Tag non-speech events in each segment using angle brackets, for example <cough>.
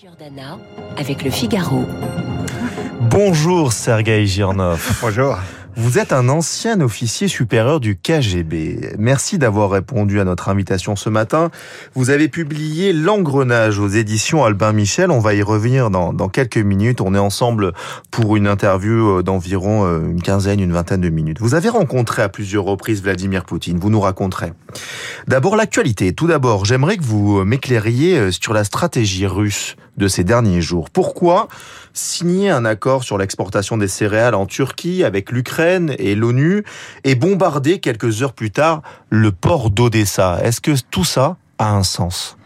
Giordana avec le Figaro. Bonjour Sergei Girnov. Bonjour. Vous êtes un ancien officier supérieur du KGB. Merci d'avoir répondu à notre invitation ce matin. Vous avez publié L'engrenage aux éditions Albin Michel. On va y revenir dans, quelques minutes. On est ensemble pour une interview euh, d'environ euh, une quinzaine, une vingtaine de minutes. Vous avez rencontré à plusieurs reprises Vladimir Poutine. Vous nous raconterez. D'abord l'actualité. Tout d'abord, j'aimerais que vous m'éclairiez euh, sur la stratégie russe de ces derniers jours. Pourquoi signer un accord sur l'exportation des céréales en Turquie avec l'Ukraine et l'ONU et bombarder quelques heures plus tard le port d'Odessa. Est-ce que tout ça a un sens?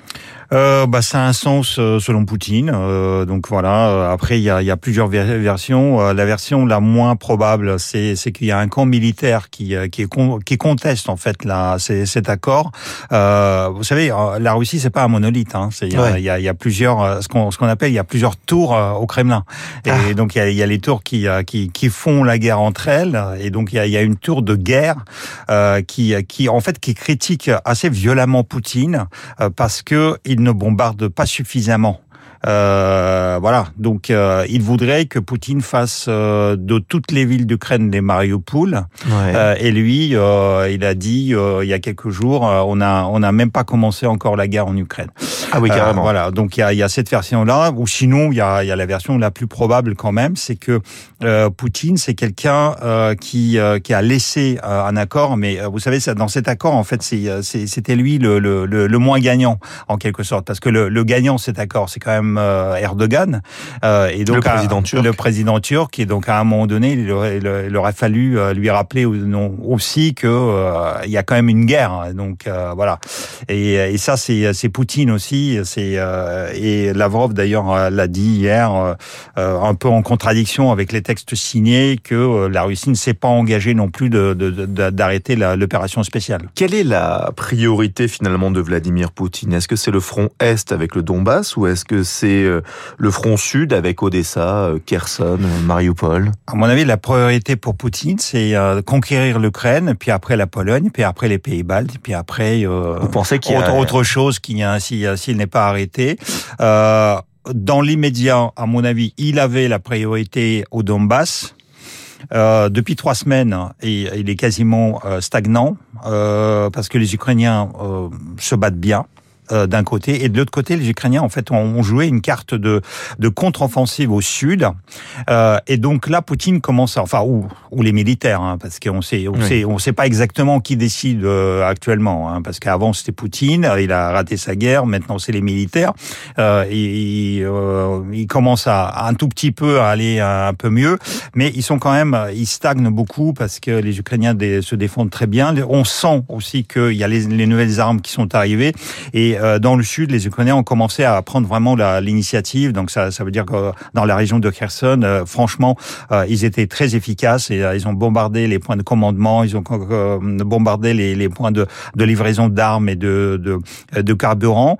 Euh, bah, ça a un sens euh, selon Poutine. Euh, donc voilà. Euh, après, il y a, y a, plusieurs versions. la version la moins probable, c'est qu'il y a un camp militaire qui qui, qui conteste en fait là cet accord. vous savez, la Russie c'est pas un monolithe. Hein. Il y, y, a, y, a, plusieurs ce qu'on ce qu'on appelle il y a plusieurs tours au Kremlin. Et ah. donc il y a, y a les tours qui, qui qui font la guerre entre elles. Et donc il y a, y a une tour de guerre qui qui en fait qui critique assez violemment Poutine parce que il ne bombarde pas suffisamment. Euh, voilà, donc euh, il voudrait que Poutine fasse euh, de toutes les villes d'Ukraine des Mariupol. Ouais. et lui, il a dit il y a quelques jours, on a on a même pas commencé encore la guerre en Ukraine. Ah oui, carrément. voilà, donc il y a, y a, cette version-là, ou sinon il y a, y a la version la plus probable quand même, c'est que Poutine, c'est quelqu'un qui qui a laissé un accord, mais vous savez, dans cet accord, en fait, c'était lui le, le, le, moins gagnant en quelque sorte, parce que le, le gagnant cet accord, c'est quand même euh, Erdogan euh, et donc le président turc. Le président turc et donc à un moment donné, il aurait, il aurait fallu euh, lui rappeler aussi que il y a quand même une guerre. Donc voilà. Et, et ça c'est Poutine aussi. C'est et Lavrov d'ailleurs l'a dit hier, un peu en contradiction avec les textes signés que la Russie ne s'est pas engagée non plus d'arrêter l'opération spéciale. Quelle est la priorité finalement de Vladimir Poutine? Est-ce que c'est le front est avec le Donbass ou est-ce que c'est euh, le front sud avec Odessa, euh, Kherson, Mariupol? À mon avis, la priorité pour Poutine, c'est euh, conquérir l'Ukraine, puis après la Pologne, puis après les Pays-Baltes, puis après Vous pensez qu'il y a... autre, chose qui s'il n'est pas arrêté. dans l'immédiat, à mon avis, il avait la priorité au Donbass. Euh, depuis trois semaines, et il est quasiment stagnant euh, parce que les Ukrainiens se battent bien. Euh, d'un côté. Et de l'autre côté les Ukrainiens en fait ont, joué une carte de de contre-offensive au sud. Euh, et donc là Poutine commence à, enfin ou ou les militaires hein, parce qu'on sait on sait on sait pas exactement qui décide euh, actuellement hein, parce qu'avant c'était Poutine il a raté sa guerre maintenant c'est les militaires. Euh, et, euh, il commence à, un tout petit peu à aller un, peu mieux. Mais ils sont quand même ils stagnent beaucoup parce que les Ukrainiens se défendent très bien. On sent aussi qu'il y a les, les nouvelles armes qui sont arrivées. Et euh, dans le sud, les Ukrainiens ont commencé à prendre vraiment l'initiative. Donc ça, ça veut dire que dans la région de Kherson, euh, franchement, euh, ils étaient très efficaces et ils ont bombardé les points de commandement, ils ont bombardé les, les points de, de livraison d'armes et de, de, de carburant.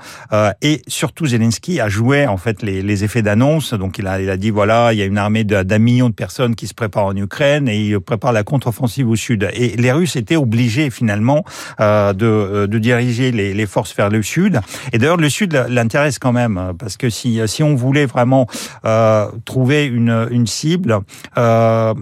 et surtout, Zelensky a joué en fait les, les effets d'annonce. Donc il a, il a dit voilà, il y a une armée d'un million de personnes qui se préparent en Ukraine et il prépare la contre-offensive au sud. Et les Russes étaient obligés finalement de, de diriger les, les forces vers le sud et d'ailleurs, le Sud l'intéresse quand même, parce que si, si on voulait vraiment euh, trouver une, une cible, euh,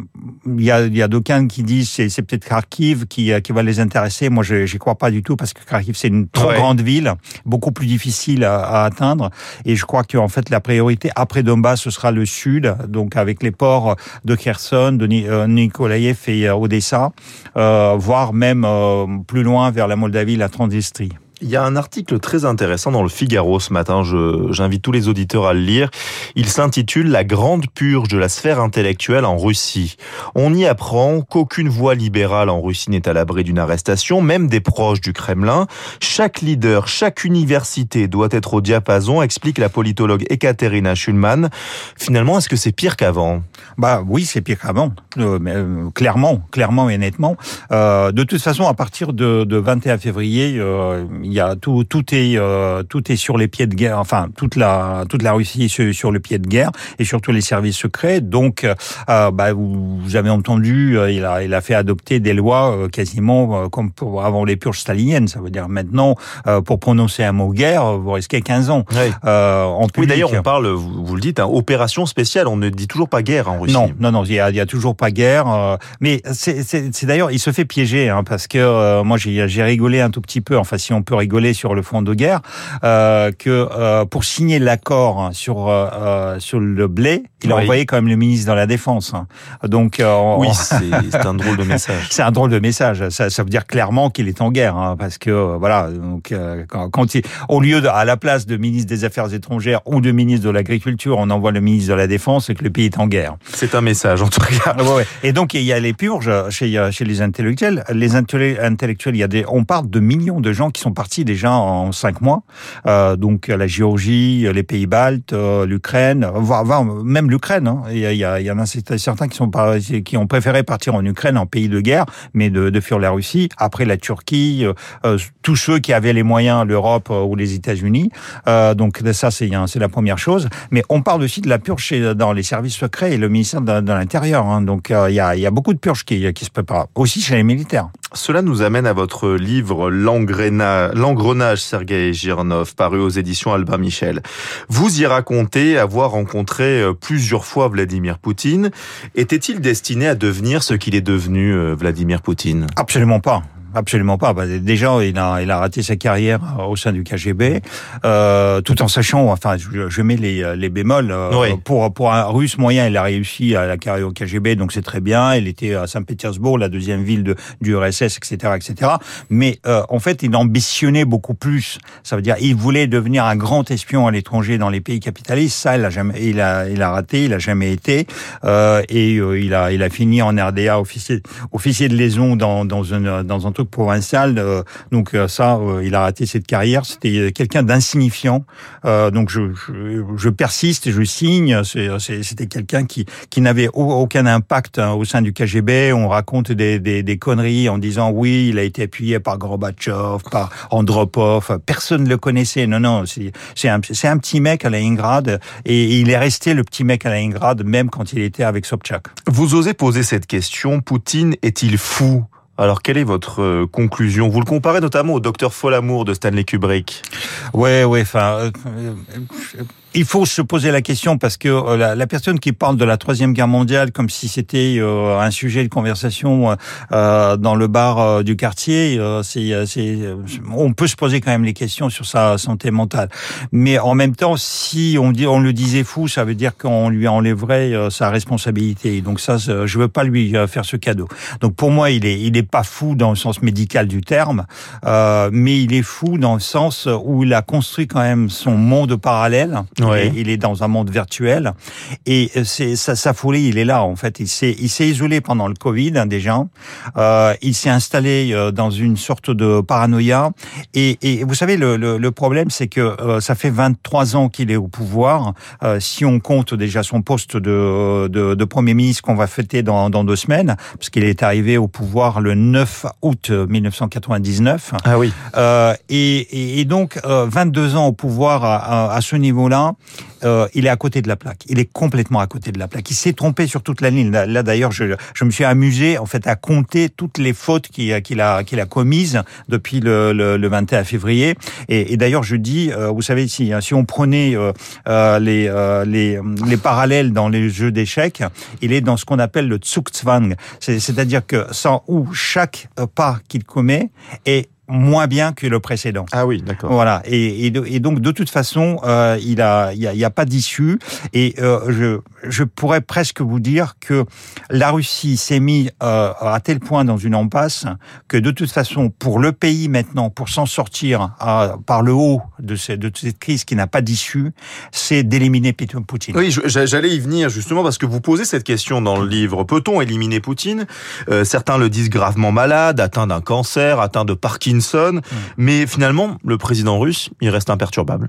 il y a, il y a d'aucuns qui disent c'est, c'est peut-être Kharkiv qui, qui va les intéresser. Moi, je n'y crois pas du tout, parce que Kharkiv, c'est une trop grande ville, beaucoup plus difficile à, à atteindre. Et je crois qu'en fait, la priorité après Donbass, ce sera le Sud, donc avec les ports de Kherson, de euh, Nikolaev et euh, Odessa, euh, voire même plus loin vers la Moldavie, la Transnistrie. Il y a un article très intéressant dans le Figaro ce matin, j'invite tous les auditeurs à le lire. Il s'intitule La grande purge de la sphère intellectuelle en Russie. On y apprend qu'aucune voix libérale en Russie n'est à l'abri d'une arrestation, même des proches du Kremlin. Chaque leader, chaque université doit être au diapason, explique la politologue Ekaterina Schulman. Finalement, est-ce que c'est pire qu'avant? Bah oui, c'est pire qu'avant, euh, euh, clairement, clairement et nettement. Euh, de toute façon, à partir de, de 21 février, euh, il y a tout, tout est, tout est sur les pieds de guerre. Enfin, toute la, toute la Russie est sur, le pied de guerre et surtout les services secrets. Donc, bah, vous, avez entendu, il a, il a fait adopter des lois quasiment comme pour, avant les purges staliniennes. Ça veut dire maintenant, pour prononcer un mot guerre, vous risquez 15 ans. Oui, en oui d'ailleurs, on parle, vous, le dites, hein, opération spéciale. On ne dit toujours pas guerre en Russie. Non, non, non, il y a, il y a toujours pas guerre. mais c'est d'ailleurs, il se fait piéger, hein, parce que euh, moi j'ai rigolé un tout petit peu, enfin si on peut rigoler sur le front de guerre, euh, que euh, pour signer l'accord sur euh, sur le blé, il a envoyé quand même le ministre de la Défense. Donc oui, <laughs> c'est un drôle de message. c'est un drôle de message. Ça, ça veut dire clairement qu'il est en guerre, hein, parce que voilà, donc quand, quand il, au lieu de, à la place de ministre des Affaires étrangères ou de ministre de l'Agriculture, on envoie le ministre de la Défense et que le pays est en guerre. C'est un message en tout cas. Ouais, Et donc il y a les purges chez chez les intellectuels. Les intellectuels, il y a des, on parle de millions de gens qui sont partis déjà en cinq mois. Euh, donc la Géorgie, les pays baltes, euh, l'Ukraine, voire, même l'Ukraine. Hein. Il, y en a certains qui sont qui ont préféré partir en Ukraine, en pays de guerre, mais de, de fuir la Russie. Après la Turquie, euh, tous ceux qui avaient les moyens, l'Europe ou les États-Unis. Donc ça, c'est la première chose. Mais on parle aussi de la purge dans les services secrets et le ministère de, l'Intérieur. Hein. Donc il y a, il y a beaucoup de purges qui, qui se préparent aussi chez les militaires. Cela nous amène à votre livre L'engrenage Sergei Girnov, paru aux éditions Albin Michel. Vous y racontez avoir rencontré euh, plusieurs fois Vladimir Poutine. Était-il destiné à devenir ce qu'il est devenu, euh, Vladimir Poutine? Absolument pas absolument pas. Bah, déjà, il a, il a raté sa carrière euh, au sein du KGB, euh, tout en sachant, enfin, je, je mets les, les bémols. Euh, pour pour un Russe moyen, il a réussi à la carrière au KGB, donc c'est très bien. Il était à Saint-Pétersbourg, la deuxième ville de, du RSS, etc., etc. Mais euh, en fait, il ambitionnait beaucoup plus. Ça veut dire, il voulait devenir un grand espion à l'étranger dans les pays capitalistes. Ça, il a jamais, il a, il a raté, il a jamais été. Euh, et il a, il a fini en RDA officier, officier de liaison dans dans un dans un provincial. Euh, donc euh, ça, euh, il a raté cette carrière. C'était quelqu'un d'insignifiant. donc je, persiste je signe. C'était quelqu'un qui, qui n'avait aucun impact hein, au sein du KGB. On raconte des, des, des, conneries en disant oui, il a été appuyé par Gorbatchev, par Andropov. Personne ne le connaissait. Non, non, c'est un, un petit mec à Leningrad et il est resté le petit mec à Leningrad même quand il était avec Sobchak. Vous osez poser cette question, Poutine est-il fou? Alors, quelle est votre euh, conclusion? Vous le comparez notamment au docteur Folamour de Stanley Kubrick. Ouais, ouais. Enfin, euh, il faut se poser la question parce que euh, la, personne qui parle de la troisième guerre mondiale comme si c'était euh, un sujet de conversation euh, dans le bar du quartier, c'est, on peut se poser quand même les questions sur sa santé mentale. Mais en même temps, si on le disait fou, ça veut dire qu'on lui enlèverait sa responsabilité. Donc ça, je veux pas lui faire ce cadeau. Donc pour moi, il est, il est pas fou dans le sens médical du terme, mais il est fou dans le sens où il a construit quand même son monde parallèle il est dans un monde virtuel. Et c'est sa, sa, folie, il est là en fait. Il s'est il s'est isolé pendant le Covid hein, déjà. Euh, il s'est installé euh, dans une sorte de paranoïa. Et, et vous savez le, le, le problème, c'est que euh, ça fait 23 ans qu'il est au pouvoir. Euh, si on compte déjà son poste de, de, de premier ministre qu'on va fêter dans, dans deux semaines, parce qu'il est arrivé au pouvoir le 9 août 1999. Ah oui. et, et, donc 22 ans au pouvoir à, à ce niveau-là euh, il est à côté de la plaque. Il est complètement à côté de la plaque. Il s'est trompé sur toute la ligne. Là, d'ailleurs, je, me suis amusé en fait à compter toutes les fautes qu'il a commises depuis le, le, le 21 février. Et, d'ailleurs, je dis, euh, vous savez, si si on prenait euh, les parallèles dans les jeux d'échecs, il est dans ce qu'on appelle le Zugzwang, c'est-à-dire que sans où chaque pas qu'il commet est moins bien que le précédent. Ah oui, d'accord. Voilà. Et, et, donc de toute façon, euh, il a, il y a, pas d'issue. Et euh, je, je pourrais presque vous dire que la Russie s'est mis euh, à tel point dans une impasse que de toute façon, pour le pays maintenant, pour s'en sortir par le haut de, cette, de cette crise qui n'a pas d'issue, c'est d'éliminer Poutine. Oui, j'allais y venir justement parce que vous posez cette question dans le livre. Peut-on éliminer Poutine? Certains le disent gravement malade, atteint d'un cancer, atteint de Parkinson Hutchinson. Mais finalement, le président russe, il reste imperturbable.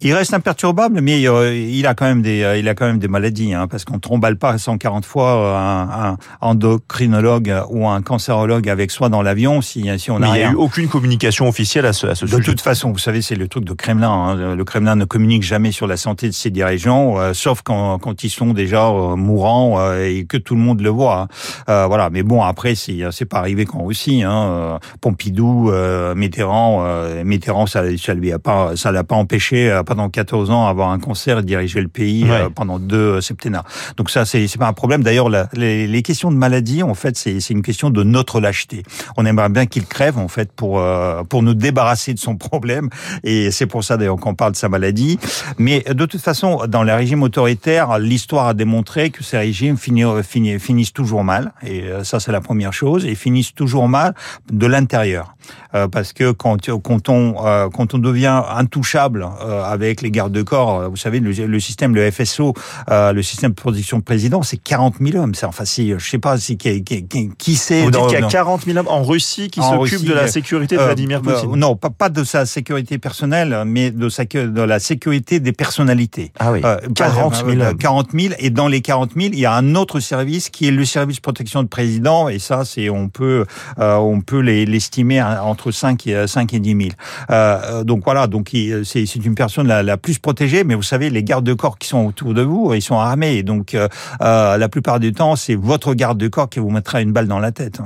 Il reste imperturbable, mais euh, il a quand même des, euh, il a quand même des maladies, hein, parce qu'on tromballe pas 140 fois euh, un, un, endocrinologue ou un cancérologue avec soi dans l'avion si, si on a. Il n'y a eu aucune communication officielle à ce, à ce de sujet. De toute façon, vous savez, c'est le truc de Kremlin. Hein. Le Kremlin ne communique jamais sur la santé de ses dirigeants, euh, sauf quand, quand ils sont déjà euh, mourants et que tout le monde le voit. Hein. voilà. Mais bon, après, c'est c'est pas arrivé qu'en Russie. Hein. Pompidou, Mitterrand, Mitterrand, ça, ça lui a pas, ça l'a pas empêché pendant 14 ans avoir un concert et diriger le pays Ouais. euh, pendant deux septennats. Donc ça, c'est pas un problème. D'ailleurs, les, les questions de maladie, en fait, c'est une question de notre lâcheté. On aimerait bien qu'il crève, en fait, pour euh, pour nous débarrasser de son problème. Et c'est pour ça d'ailleurs qu'on parle de sa maladie. Mais de toute façon, dans les régimes autoritaires, l'histoire a démontré que ces régimes finissent, toujours mal. Et euh, ça, c'est la première chose. Et finissent toujours mal de l'intérieur. Euh, parce que quand, quand, on, euh, quand on devient intouchable euh, avec les gardes de corps, euh, vous savez, le, le système, le FSO, euh, le système de protection de président, c'est 40 000 hommes. C'est enfin, si, je sais pas si qui, qui, qui, qui c'est. Vous dites qu'il y a dans- 40 000 hommes en Russie qui En s'occupent de la sécurité de euh, Vladimir Poutine. non, pas, pas de sa sécurité personnelle, mais de, sa, de la sécurité des personnalités. Ah oui, Euh, 40 000 euh, hommes. 40 000 et dans les 40 000, il y a un autre service qui est le service de protection de président et ça c'est on peut euh, on peut les- l'estimer à- entre 5 et 5 et 10 000. Euh, donc voilà, donc il- c'est une personne la, plus protégée mais vous savez les gardes de corps qui sont autour de vous, ils sont armés donc euh, euh, la plupart du temps, c'est votre garde de corps qui vous mettra une balle dans la tête.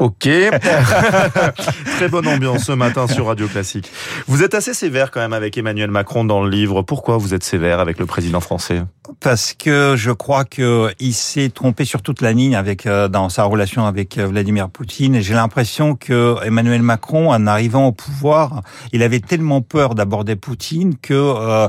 Ok. <laughs> Très bonne ambiance ce matin sur Radio Classique. Vous êtes assez sévère quand même avec Emmanuel Macron dans le livre. Pourquoi vous êtes sévère avec le président français? Parce que je crois que il s'est trompé sur toute la ligne avec euh, dans sa relation avec euh, Vladimir Poutine. Et j'ai l'impression que Emmanuel Macron, en arrivant au pouvoir, il avait tellement peur d'aborder Poutine que euh,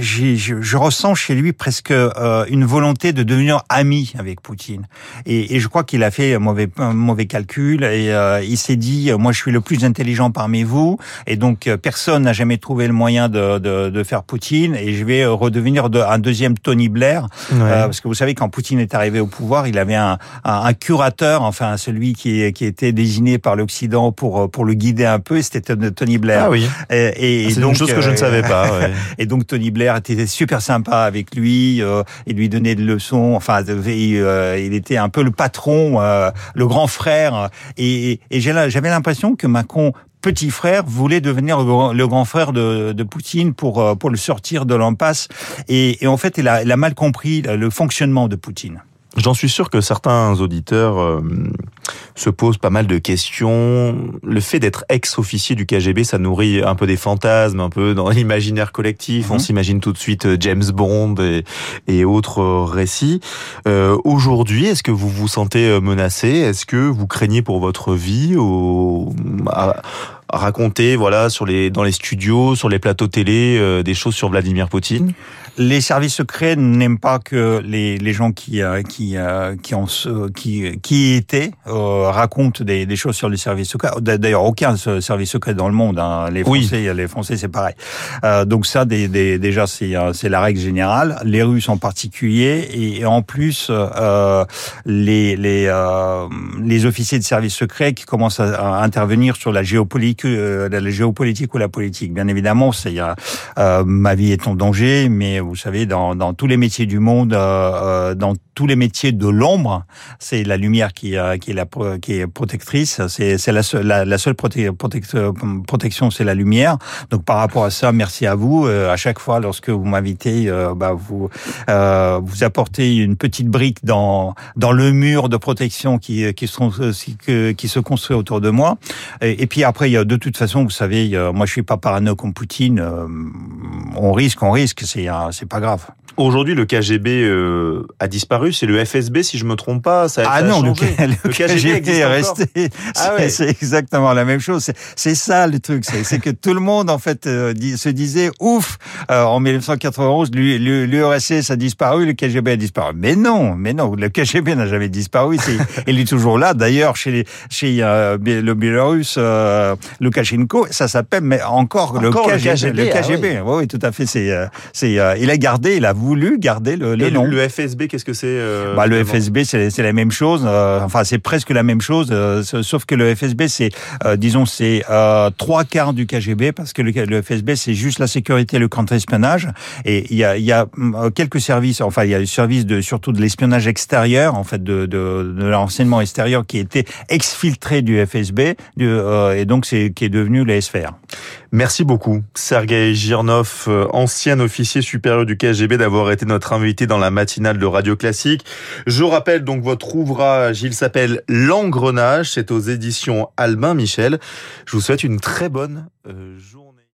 j'ai- je, je ressens chez lui presque euh, une volonté de devenir ami avec Poutine. Et, et je crois qu'il a fait un mauvais un mauvais calcul et euh, il s'est dit moi je suis le plus intelligent parmi vous et donc euh, personne n'a jamais trouvé le moyen de, de, de faire Poutine et je vais euh, redevenir de, un deuxième Tony Blair euh, parce que vous savez quand Poutine est arrivé au pouvoir il avait un, un, un curateur enfin celui qui, qui était désigné par l'Occident pour euh, pour le guider un peu et c'était Tony Blair Ah oui. et, et C'est donc, une chose que je ne euh, savais pas. ouais. <laughs> et donc Tony Blair était super sympa avec lui euh, et lui donnait des leçons. Enfin, il, euh, il était un peu le patron, euh, le grand frère. Et, j'avais l'impression que Macron petit frère voulait devenir le grand, grand frère de, Poutine pour euh, pour le sortir de l'impasse. Et, en fait, il a, il a mal compris le fonctionnement de Poutine. J'en suis sûr que certains auditeurs euh, se posent pas mal de questions. Le fait d'être ex-officier du KGB, ça nourrit un peu des fantasmes, un peu dans <laughs> l'imaginaire collectif. On Mhm. s'imagine tout de suite euh, James Bond et, et autres euh, récits. Euh, Aujourd'hui, est-ce que vous vous sentez menacé? Est-ce que vous craignez pour votre vie au, à, à raconter, voilà, sur les dans les studios, sur les plateaux télé, euh, des choses sur Vladimir Poutine? Les services secrets n'aiment pas que les, les gens qui qui qui ont ce- qui qui y étaient euh, racontent des, des choses sur les services secrets. D'ailleurs, aucun se- service secret dans le monde. Hein. Les Oui. Français, les Français, c'est pareil. Euh, donc ça, des, des, déjà, c'est euh, la règle générale. Les Russes en particulier, et, et en plus euh, les les euh, les officiers de services secrets qui commencent à, à intervenir sur la géopolitique, euh, la géopolitique ou la politique. Bien évidemment, c'est euh, euh, ma vie est en danger, mais vous savez, dans, dans tous les métiers du monde, euh, euh, dans tous les métiers de l'ombre, c'est la lumière qui, euh, qui est la qui est protectrice. C'est la seule la, la seule protect- euh, protection, c'est la lumière. Donc par rapport à ça, merci à vous. Euh, à chaque fois, lorsque vous m'invitez, euh, bah, vous vous apportez une petite brique dans dans le mur de protection qui qui sont qui, qui se construit autour de moi. Et, et puis après, a de toute façon, vous savez, a- moi je suis pas parano comme Poutine. on risque, on risque, c'est c'est pas grave. Aujourd'hui, le KGB euh, a disparu. C'est le FSB, si je me trompe pas. Ça, Ah ça a non, le, changé. le Le KGB KGB existe est resté. Ah <laughs> ouais. C'est exactement la même chose. C'est- ça le truc, c'est que tout le monde en fait euh, dit- se disait ouf euh, en 1991 l'URSS a disparu, le KGB a disparu. Mais non, mais non, le KGB n'a jamais disparu. <laughs> Il est toujours là. D'ailleurs, chez les, chez euh, le Biélorusse euh, Loukachenko, ça s'appelle mais encore, Encore le le KGB. KGB, le ah KGB. Oui, oui, tout à fait. C'est euh, c'est euh, il a gardé, il a voulu garder le, le nom. Le FSB, qu'est-ce que c'est euh, bah, Le FSB, c'est la même chose. Enfin, c'est presque la même chose, euh, sauf que le FSB, c'est, disons, c'est trois quarts du KGB, parce que le, le FSB, c'est juste la sécurité et le contre-espionnage. Et il y a, y a quelques services, enfin, il y a le service de surtout de l'espionnage extérieur, en fait, de, de, de l'enseignement extérieur qui était exfiltré du FSB, du, et donc c'est qui est devenu le SFR. Merci beaucoup, Sergei Girnov, ancien officier supérieur du KGB, d'avoir été notre invité dans la matinale de Radio Classique. Je rappelle donc votre ouvrage, il s'appelle L'engrenage, c'est aux éditions Albin Michel. Je vous souhaite une très bonne euh, journée.